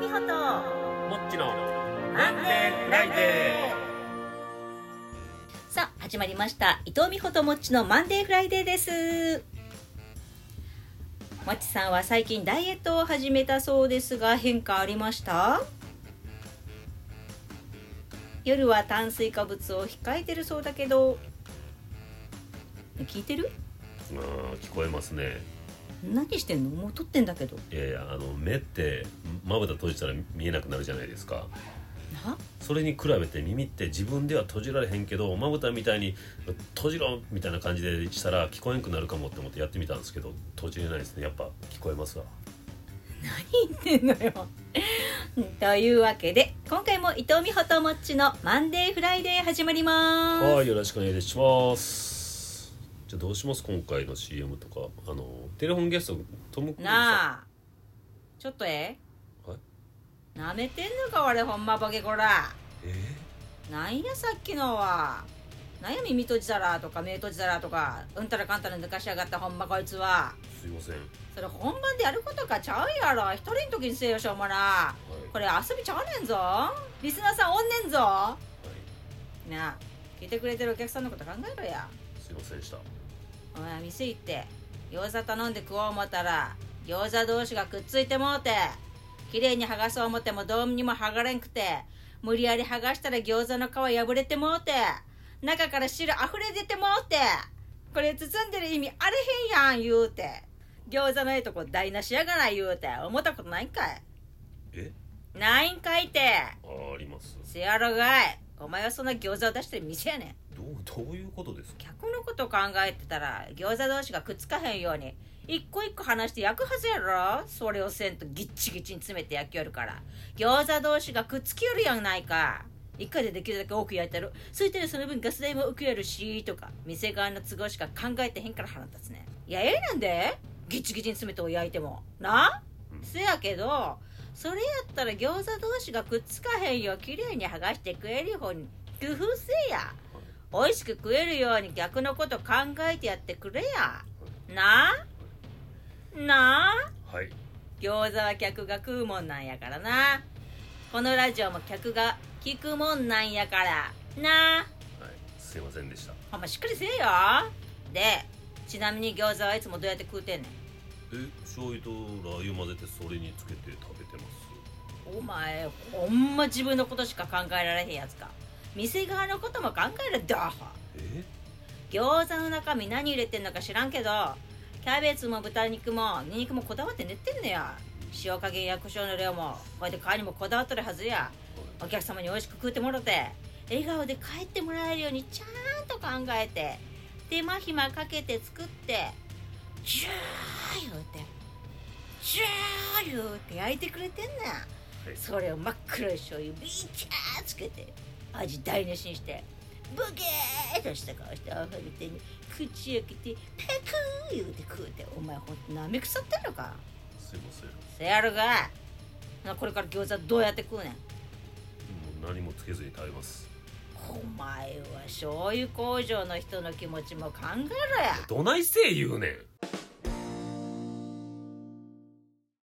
美穂ともっちのマンデーフライデー。さあ始まりました。伊藤美穂ともっちのマンデーフライデーです。もっちさんは最近ダイエットを始めたそうですが変化ありました？夜は炭水化物を控えてるそうだけど。聞いてる？あー聞こえますね何してんの？もう撮ってんだけど。いやいやあの目ってまぶた閉じたら見えなくなるじゃないですか。な？それに比べて耳って自分では閉じられへんけどまぶたみたいに閉じろみたいな感じでしたら聞こえんくなるかもって思ってやってみたんですけど閉じれないですね。やっぱ聞こえますわ。何言ってんのよ。というわけで今回も伊藤美穂ともっちのマンデーフライデー始まります。はいよろしくお願いしますじゃあどうします？今回の CM とか。あのテレフォンゲストトム・クルーズさん。なあ。ちょっとえはい。なめてんのか俺ほんまボケこらえなんやさっきのは。なんや耳閉じたらとか目閉じたらとかうんたらかんたら抜かしやがったほんまこいつは。ー、すいません、はそれ本番でやることかちゃうやろ。一人の時にせえよしょうもなこれ遊びちゃうねんぞ。リスナーさんおんねんぞ。はい、なあ聞いてくれてるお客さんのこと考えろや。すいませんでしたお前店行って餃子頼んで食おう思ったら餃子同士がくっついてもうて綺麗に剥がそう思ってもどうにも剥がれんくて無理やり剥がしたら餃子の皮破れてもうて中から汁溢れ出てもうてこれ包んでる意味あれへんやん言うて餃子のええとこ台無しやがない言うて思ったことないんかい?え？ないんかいて。ああります。せやろがい。お前はそんな餃子を出してる店やねんどういうことですか？客のこと考えてたら餃子同士がくっつかへんように一個一個話して焼くはずやろ？それをせんとギッチギチに詰めて焼きよるから。餃子同士がくっつきよるやんないか。一回でできるだけ多く焼いてる。そいたらその分ガス代も浮くやるしとか。店側の都合しか考えてへんから腹立つねいやええなんで。ギッチギチに詰めて焼いても。な？うん。せやけどそれやったら餃子同士がくっつかへんよう綺麗に剥がして食える方に工夫せえや美味しく食えるように逆のこと考えてやってくれや。なあな？あはい。餃子は客が食うもんなんやからな。このラジオも客が聞くもんなんやから。な？あはい。すいませんでした。ほんましっかりせえよ。でちなみに餃子はいつもどうやって食うてんねん？え醤油とラー油混ぜてそれにつけて食べてます。お前ほんま自分のことしか考えられへんやつか店側のことも考える餃子の中身何入れてんのか知らんけどキャベツも豚肉もニンニクもこだわって練ってんのや塩加減や胡椒の量もこうやって皮にもこだわっとるはずや。お客様に美味しく食うてもろて笑顔で帰ってもらえるようにちゃんと考えて手間暇かけて作ってシュー言うてシュー言うて焼いてくれてんねんはい。それを真っ黒い醤油ビチャーつけて味台無しにしてブゲーっとした顔してアフリテに口開けてペクー言うて食うてお前ほんとなめ腐ってんのか？すいませんもせやるがなこれから餃子どうやって食うねん？う何もつけずに食べます。お前は醤油工場の人の気持ちも考えろや。どないせえ言うねん